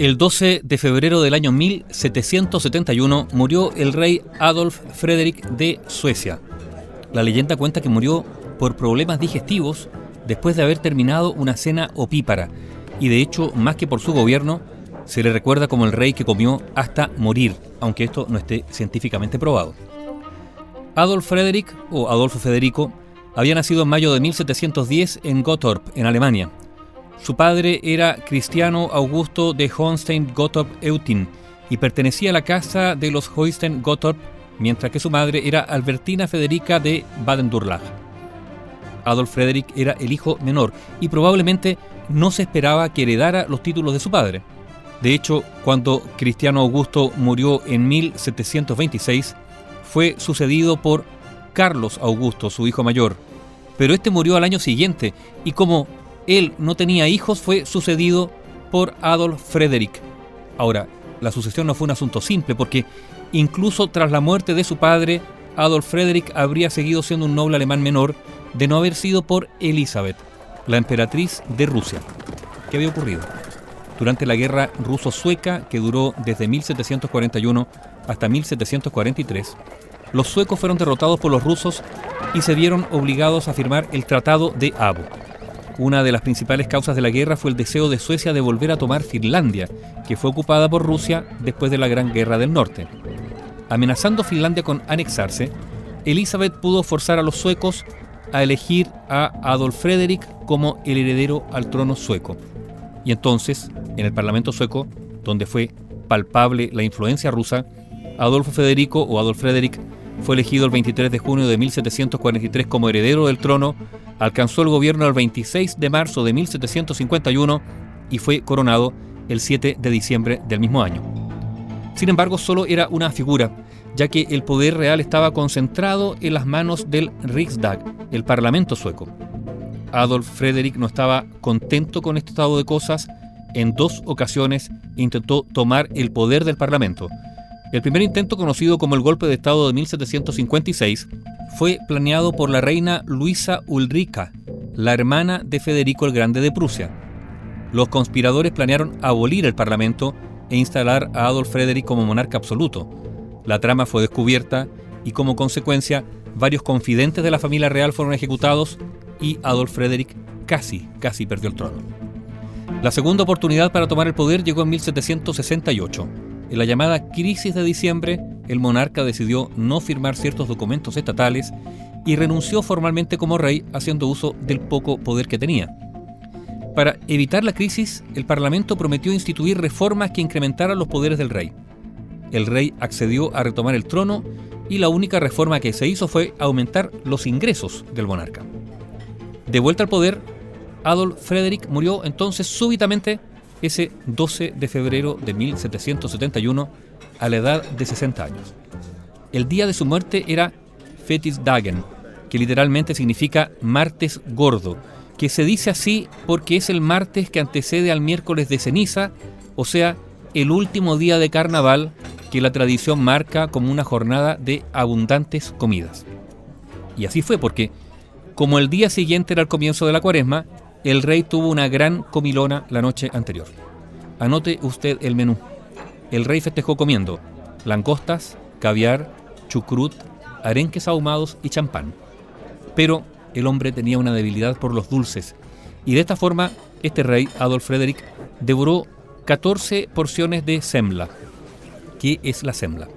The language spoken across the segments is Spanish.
El 12 de febrero del año 1771 murió el rey Adolf Frederick de Suecia. La leyenda cuenta que murió por problemas digestivos después de haber terminado una cena opípara, y de hecho, más que por su gobierno, se le recuerda como el rey que comió hasta morir, aunque esto no esté científicamente probado. Adolf Frederick, o Adolfo Federico, había nacido en mayo de 1710 en Gottorp, en Alemania, su padre era Cristiano Augusto de Hohenstein-Gottorp-Eutin y pertenecía a la casa de los Hohenstein-Gottorp, mientras que su madre era Albertina Federica de Baden-Durlach. Adolf Frederick era el hijo menor y probablemente no se esperaba que heredara los títulos de su padre. De hecho, cuando Cristiano Augusto murió en 1726, fue sucedido por Carlos Augusto, su hijo mayor. Pero este murió al año siguiente y como él no tenía hijos, fue sucedido por Adolf Frederick. Ahora, la sucesión no fue un asunto simple, porque incluso tras la muerte de su padre, Adolf Frederick habría seguido siendo un noble alemán menor de no haber sido por Elizabeth, la emperatriz de Rusia. ¿Qué había ocurrido? Durante la guerra ruso-sueca, que duró desde 1741 hasta 1743, los suecos fueron derrotados por los rusos y se vieron obligados a firmar el Tratado de Abo. Una de las principales causas de la guerra fue el deseo de Suecia de volver a tomar Finlandia, que fue ocupada por Rusia después de la Gran Guerra del Norte. Amenazando Finlandia con anexarse, Elizabeth pudo forzar a los suecos a elegir a Adolf Fredrik como el heredero al trono sueco. Y entonces, en el Parlamento sueco, donde fue palpable la influencia rusa, Adolfo Federico o Adolf Frederick fue elegido el 23 de junio de 1743 como heredero del trono, alcanzó el gobierno el 26 de marzo de 1751 y fue coronado el 7 de diciembre del mismo año. Sin embargo, solo era una figura, ya que el poder real estaba concentrado en las manos del Riksdag, el Parlamento sueco. Adolf Frederick no estaba contento con este estado de cosas. En dos ocasiones intentó tomar el poder del Parlamento, el primer intento, conocido como el golpe de Estado de 1756, fue planeado por la reina Luisa Ulrica, la hermana de Federico el Grande de Prusia. Los conspiradores planearon abolir el Parlamento e instalar a Adolf Frederick como monarca absoluto. La trama fue descubierta y como consecuencia varios confidentes de la familia real fueron ejecutados y Adolf Frederick casi, casi perdió el trono. La segunda oportunidad para tomar el poder llegó en 1768 en la llamada crisis de diciembre, el monarca decidió no firmar ciertos documentos estatales y renunció formalmente como rey haciendo uso del poco poder que tenía. Para evitar la crisis, el Parlamento prometió instituir reformas que incrementaran los poderes del rey. El rey accedió a retomar el trono y la única reforma que se hizo fue aumentar los ingresos del monarca. De vuelta al poder, Adolf Frederick murió entonces súbitamente ese 12 de febrero de 1771 a la edad de 60 años. El día de su muerte era Dagen, que literalmente significa martes gordo, que se dice así porque es el martes que antecede al miércoles de ceniza, o sea, el último día de carnaval que la tradición marca como una jornada de abundantes comidas. Y así fue porque, como el día siguiente era el comienzo de la cuaresma, el rey tuvo una gran comilona la noche anterior. Anote usted el menú. El rey festejó comiendo langostas, caviar, chucrut, arenques ahumados y champán. Pero el hombre tenía una debilidad por los dulces y de esta forma este rey, Adolf Frederick, devoró 14 porciones de semla. ¿Qué es la semla?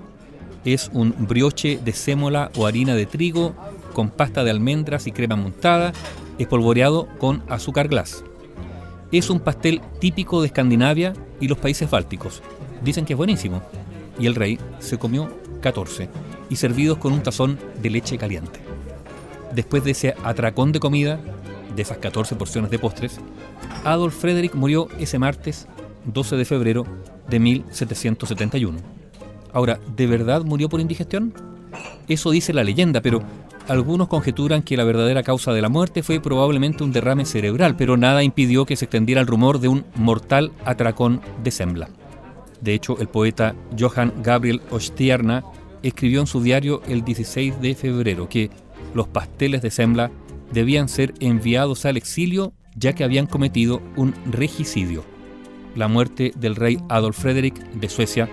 Es un brioche de sémola o harina de trigo con pasta de almendras y crema montada espolvoreado con azúcar glass. Es un pastel típico de Escandinavia y los países bálticos. Dicen que es buenísimo. Y el rey se comió 14 y servidos con un tazón de leche caliente. Después de ese atracón de comida, de esas 14 porciones de postres, Adolf Frederick murió ese martes 12 de febrero de 1771. Ahora, ¿de verdad murió por indigestión? Eso dice la leyenda, pero algunos conjeturan que la verdadera causa de la muerte fue probablemente un derrame cerebral, pero nada impidió que se extendiera el rumor de un mortal atracón de Sembla. De hecho, el poeta Johann Gabriel Ostierna escribió en su diario el 16 de febrero que los pasteles de Sembla debían ser enviados al exilio ya que habían cometido un regicidio. la muerte del rey Adolf Frederick de Suecia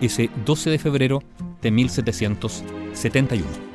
ese 12 de febrero de 1771.